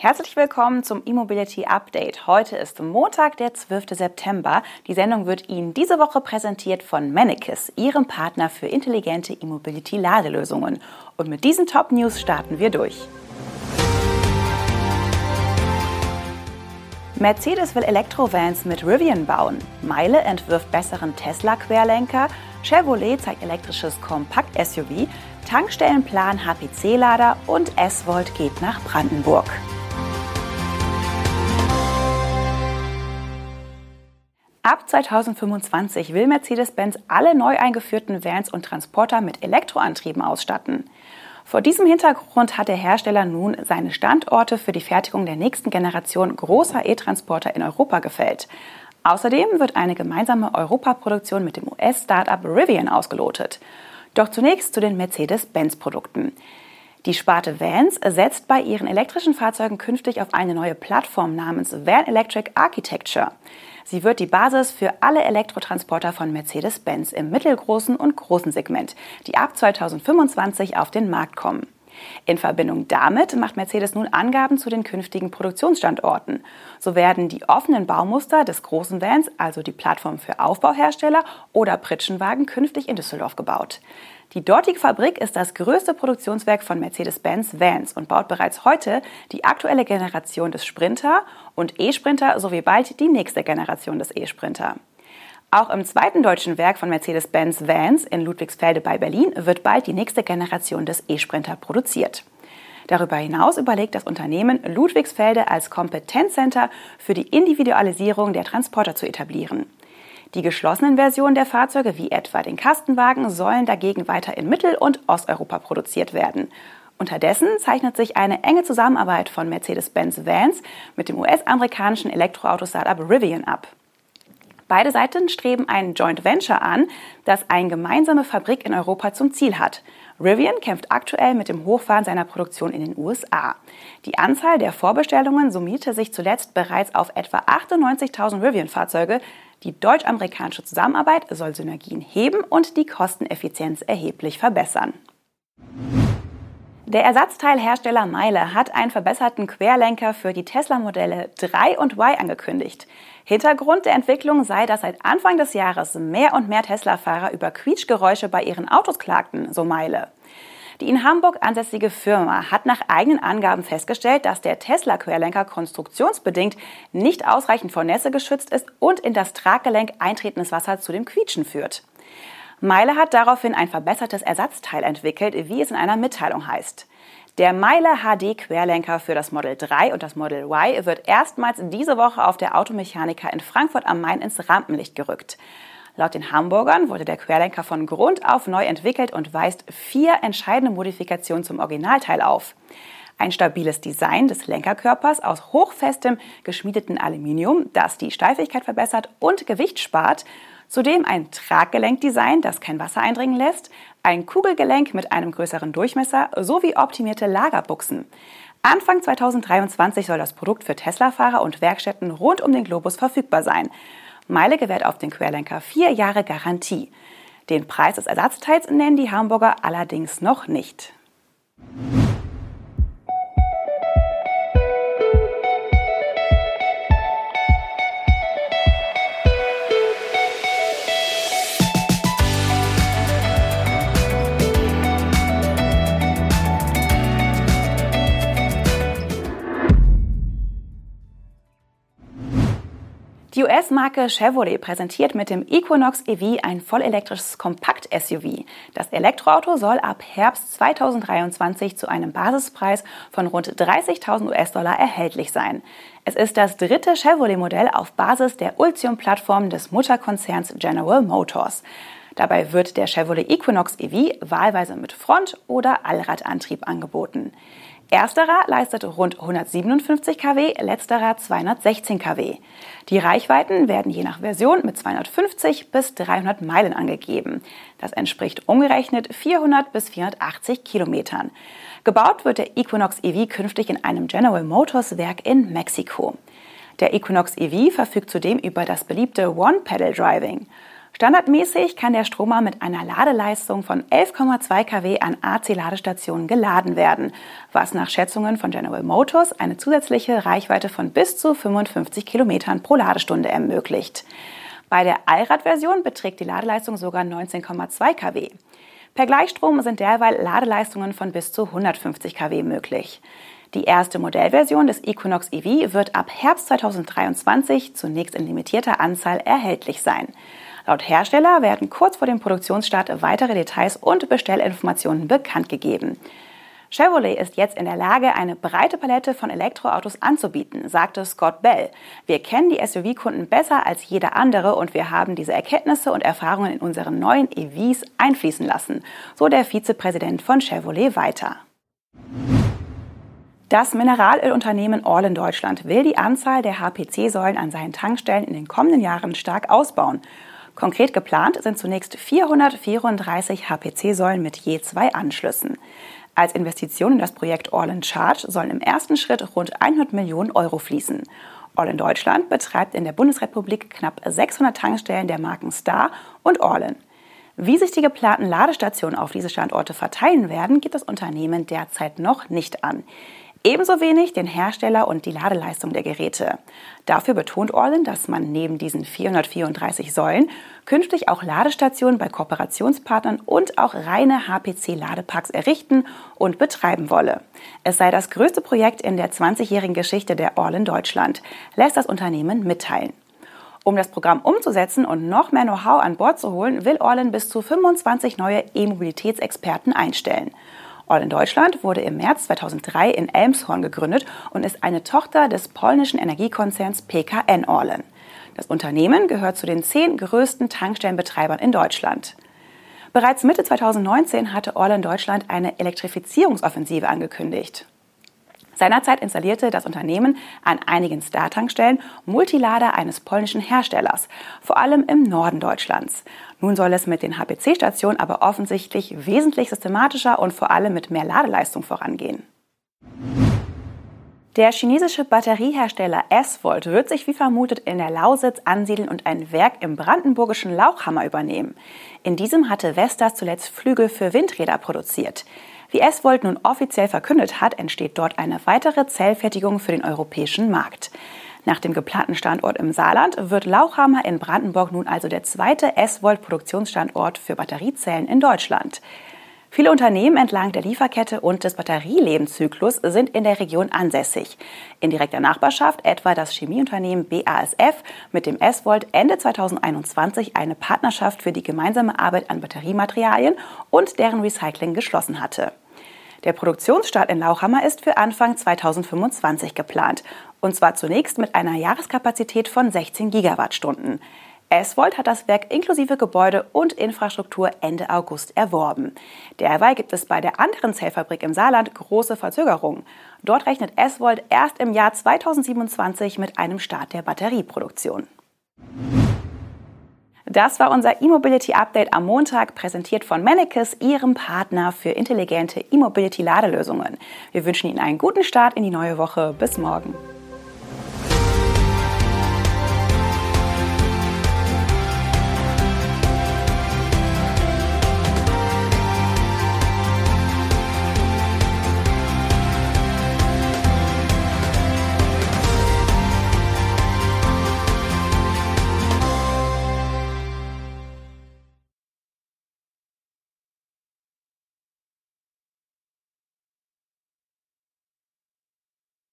Herzlich willkommen zum E-Mobility Update. Heute ist Montag, der 12. September. Die Sendung wird Ihnen diese Woche präsentiert von Mannekes, Ihrem Partner für intelligente E-Mobility Ladelösungen. Und mit diesen Top News starten wir durch. Mercedes will Elektrovans mit Rivian bauen. Meile entwirft besseren Tesla-Querlenker. Chevrolet zeigt elektrisches Kompakt-SUV. Tankstellenplan HPC-Lader und S-Volt geht nach Brandenburg. Ab 2025 will Mercedes-Benz alle neu eingeführten Vans und Transporter mit Elektroantrieben ausstatten. Vor diesem Hintergrund hat der Hersteller nun seine Standorte für die Fertigung der nächsten Generation großer E-Transporter in Europa gefällt. Außerdem wird eine gemeinsame Europaproduktion mit dem US-Startup Rivian ausgelotet. Doch zunächst zu den Mercedes-Benz-Produkten. Die Sparte Vans setzt bei ihren elektrischen Fahrzeugen künftig auf eine neue Plattform namens Van Electric Architecture. Sie wird die Basis für alle Elektrotransporter von Mercedes-Benz im mittelgroßen und großen Segment, die ab 2025 auf den Markt kommen. In Verbindung damit macht Mercedes nun Angaben zu den künftigen Produktionsstandorten. So werden die offenen Baumuster des großen Vans, also die Plattform für Aufbauhersteller oder Pritschenwagen, künftig in Düsseldorf gebaut. Die dortige Fabrik ist das größte Produktionswerk von Mercedes-Benz Vans und baut bereits heute die aktuelle Generation des Sprinter und E-Sprinter sowie bald die nächste Generation des E-Sprinter. Auch im zweiten deutschen Werk von Mercedes-Benz Vans in Ludwigsfelde bei Berlin wird bald die nächste Generation des E-Sprinter produziert. Darüber hinaus überlegt das Unternehmen, Ludwigsfelde als Kompetenzcenter für die Individualisierung der Transporter zu etablieren. Die geschlossenen Versionen der Fahrzeuge, wie etwa den Kastenwagen, sollen dagegen weiter in Mittel- und Osteuropa produziert werden. Unterdessen zeichnet sich eine enge Zusammenarbeit von Mercedes-Benz Vans mit dem US-amerikanischen Elektroauto-Startup Rivian ab. Beide Seiten streben ein Joint Venture an, das eine gemeinsame Fabrik in Europa zum Ziel hat. Rivian kämpft aktuell mit dem Hochfahren seiner Produktion in den USA. Die Anzahl der Vorbestellungen summierte sich zuletzt bereits auf etwa 98.000 Rivian-Fahrzeuge, die deutsch-amerikanische Zusammenarbeit soll Synergien heben und die Kosteneffizienz erheblich verbessern. Der Ersatzteilhersteller Meile hat einen verbesserten Querlenker für die Tesla-Modelle 3 und Y angekündigt. Hintergrund der Entwicklung sei, dass seit Anfang des Jahres mehr und mehr Tesla-Fahrer über Quietschgeräusche bei ihren Autos klagten, so Meile. Die in Hamburg ansässige Firma hat nach eigenen Angaben festgestellt, dass der Tesla-Querlenker konstruktionsbedingt nicht ausreichend vor Nässe geschützt ist und in das Traggelenk eintretendes Wasser zu dem Quietschen führt. Meile hat daraufhin ein verbessertes Ersatzteil entwickelt, wie es in einer Mitteilung heißt. Der Meile HD Querlenker für das Model 3 und das Model Y wird erstmals diese Woche auf der Automechaniker in Frankfurt am Main ins Rampenlicht gerückt. Laut den Hamburgern wurde der Querlenker von Grund auf neu entwickelt und weist vier entscheidende Modifikationen zum Originalteil auf. Ein stabiles Design des Lenkerkörpers aus hochfestem geschmiedeten Aluminium, das die Steifigkeit verbessert und Gewicht spart. Zudem ein Traggelenkdesign, das kein Wasser eindringen lässt, ein Kugelgelenk mit einem größeren Durchmesser sowie optimierte Lagerbuchsen. Anfang 2023 soll das Produkt für Tesla-Fahrer und Werkstätten rund um den Globus verfügbar sein. Meile gewährt auf den Querlenker vier Jahre Garantie. Den Preis des Ersatzteils nennen die Hamburger allerdings noch nicht. Die US-Marke Chevrolet präsentiert mit dem Equinox EV ein vollelektrisches Kompakt-SUV. Das Elektroauto soll ab Herbst 2023 zu einem Basispreis von rund 30.000 US-Dollar erhältlich sein. Es ist das dritte Chevrolet-Modell auf Basis der Ultium-Plattform des Mutterkonzerns General Motors. Dabei wird der Chevrolet Equinox EV wahlweise mit Front- oder Allradantrieb angeboten. Ersterer leistet rund 157 kW, letzterer 216 kW. Die Reichweiten werden je nach Version mit 250 bis 300 Meilen angegeben. Das entspricht umgerechnet 400 bis 480 Kilometern. Gebaut wird der Equinox EV künftig in einem General Motors Werk in Mexiko. Der Equinox EV verfügt zudem über das beliebte One-Pedal Driving. Standardmäßig kann der Stromer mit einer Ladeleistung von 11,2 kW an AC-Ladestationen geladen werden, was nach Schätzungen von General Motors eine zusätzliche Reichweite von bis zu 55 Kilometern pro Ladestunde ermöglicht. Bei der Allrad-Version beträgt die Ladeleistung sogar 19,2 kW. Per Gleichstrom sind derweil Ladeleistungen von bis zu 150 kW möglich. Die erste Modellversion des Equinox EV wird ab Herbst 2023 zunächst in limitierter Anzahl erhältlich sein. Laut Hersteller werden kurz vor dem Produktionsstart weitere Details und Bestellinformationen bekannt gegeben. Chevrolet ist jetzt in der Lage, eine breite Palette von Elektroautos anzubieten, sagte Scott Bell. Wir kennen die SUV-Kunden besser als jeder andere und wir haben diese Erkenntnisse und Erfahrungen in unseren neuen EVs einfließen lassen, so der Vizepräsident von Chevrolet weiter. Das Mineralölunternehmen Orlen Deutschland will die Anzahl der HPC-Säulen an seinen Tankstellen in den kommenden Jahren stark ausbauen. Konkret geplant sind zunächst 434 HPC-Säulen mit je zwei Anschlüssen. Als Investition in das Projekt Orlen Charge sollen im ersten Schritt rund 100 Millionen Euro fließen. Orlen Deutschland betreibt in der Bundesrepublik knapp 600 Tankstellen der Marken Star und Orlen. Wie sich die geplanten Ladestationen auf diese Standorte verteilen werden, gibt das Unternehmen derzeit noch nicht an. Ebenso wenig den Hersteller und die Ladeleistung der Geräte. Dafür betont Orlen, dass man neben diesen 434 Säulen künftig auch Ladestationen bei Kooperationspartnern und auch reine HPC-Ladeparks errichten und betreiben wolle. Es sei das größte Projekt in der 20-jährigen Geschichte der Orlen Deutschland, lässt das Unternehmen mitteilen. Um das Programm umzusetzen und noch mehr Know-how an Bord zu holen, will Orlen bis zu 25 neue E-Mobilitätsexperten einstellen. All in Deutschland wurde im März 2003 in Elmshorn gegründet und ist eine Tochter des polnischen Energiekonzerns PKN Orlen. Das Unternehmen gehört zu den zehn größten Tankstellenbetreibern in Deutschland. Bereits Mitte 2019 hatte Orlen Deutschland eine Elektrifizierungsoffensive angekündigt. Seinerzeit installierte das Unternehmen an einigen Star-Tankstellen Multilader eines polnischen Herstellers, vor allem im Norden Deutschlands. Nun soll es mit den HPC-Stationen aber offensichtlich wesentlich systematischer und vor allem mit mehr Ladeleistung vorangehen. Der chinesische Batteriehersteller S-Volt wird sich wie vermutet in der Lausitz ansiedeln und ein Werk im brandenburgischen Lauchhammer übernehmen. In diesem hatte Vestas zuletzt Flügel für Windräder produziert. Wie S-Volt nun offiziell verkündet hat, entsteht dort eine weitere Zellfertigung für den europäischen Markt. Nach dem geplanten Standort im Saarland wird Lauchhammer in Brandenburg nun also der zweite S-Volt-Produktionsstandort für Batteriezellen in Deutschland. Viele Unternehmen entlang der Lieferkette und des Batterielebenszyklus sind in der Region ansässig. In direkter Nachbarschaft etwa das Chemieunternehmen BASF, mit dem S-Volt Ende 2021 eine Partnerschaft für die gemeinsame Arbeit an Batteriematerialien und deren Recycling geschlossen hatte. Der Produktionsstart in Lauchhammer ist für Anfang 2025 geplant. Und zwar zunächst mit einer Jahreskapazität von 16 Gigawattstunden. S-Volt hat das Werk inklusive Gebäude und Infrastruktur Ende August erworben. Derweil gibt es bei der anderen Zellfabrik im Saarland große Verzögerungen. Dort rechnet S-Volt erst im Jahr 2027 mit einem Start der Batterieproduktion. Das war unser E-Mobility Update am Montag, präsentiert von Mannekes, Ihrem Partner für intelligente E-Mobility-Ladelösungen. Wir wünschen Ihnen einen guten Start in die neue Woche. Bis morgen.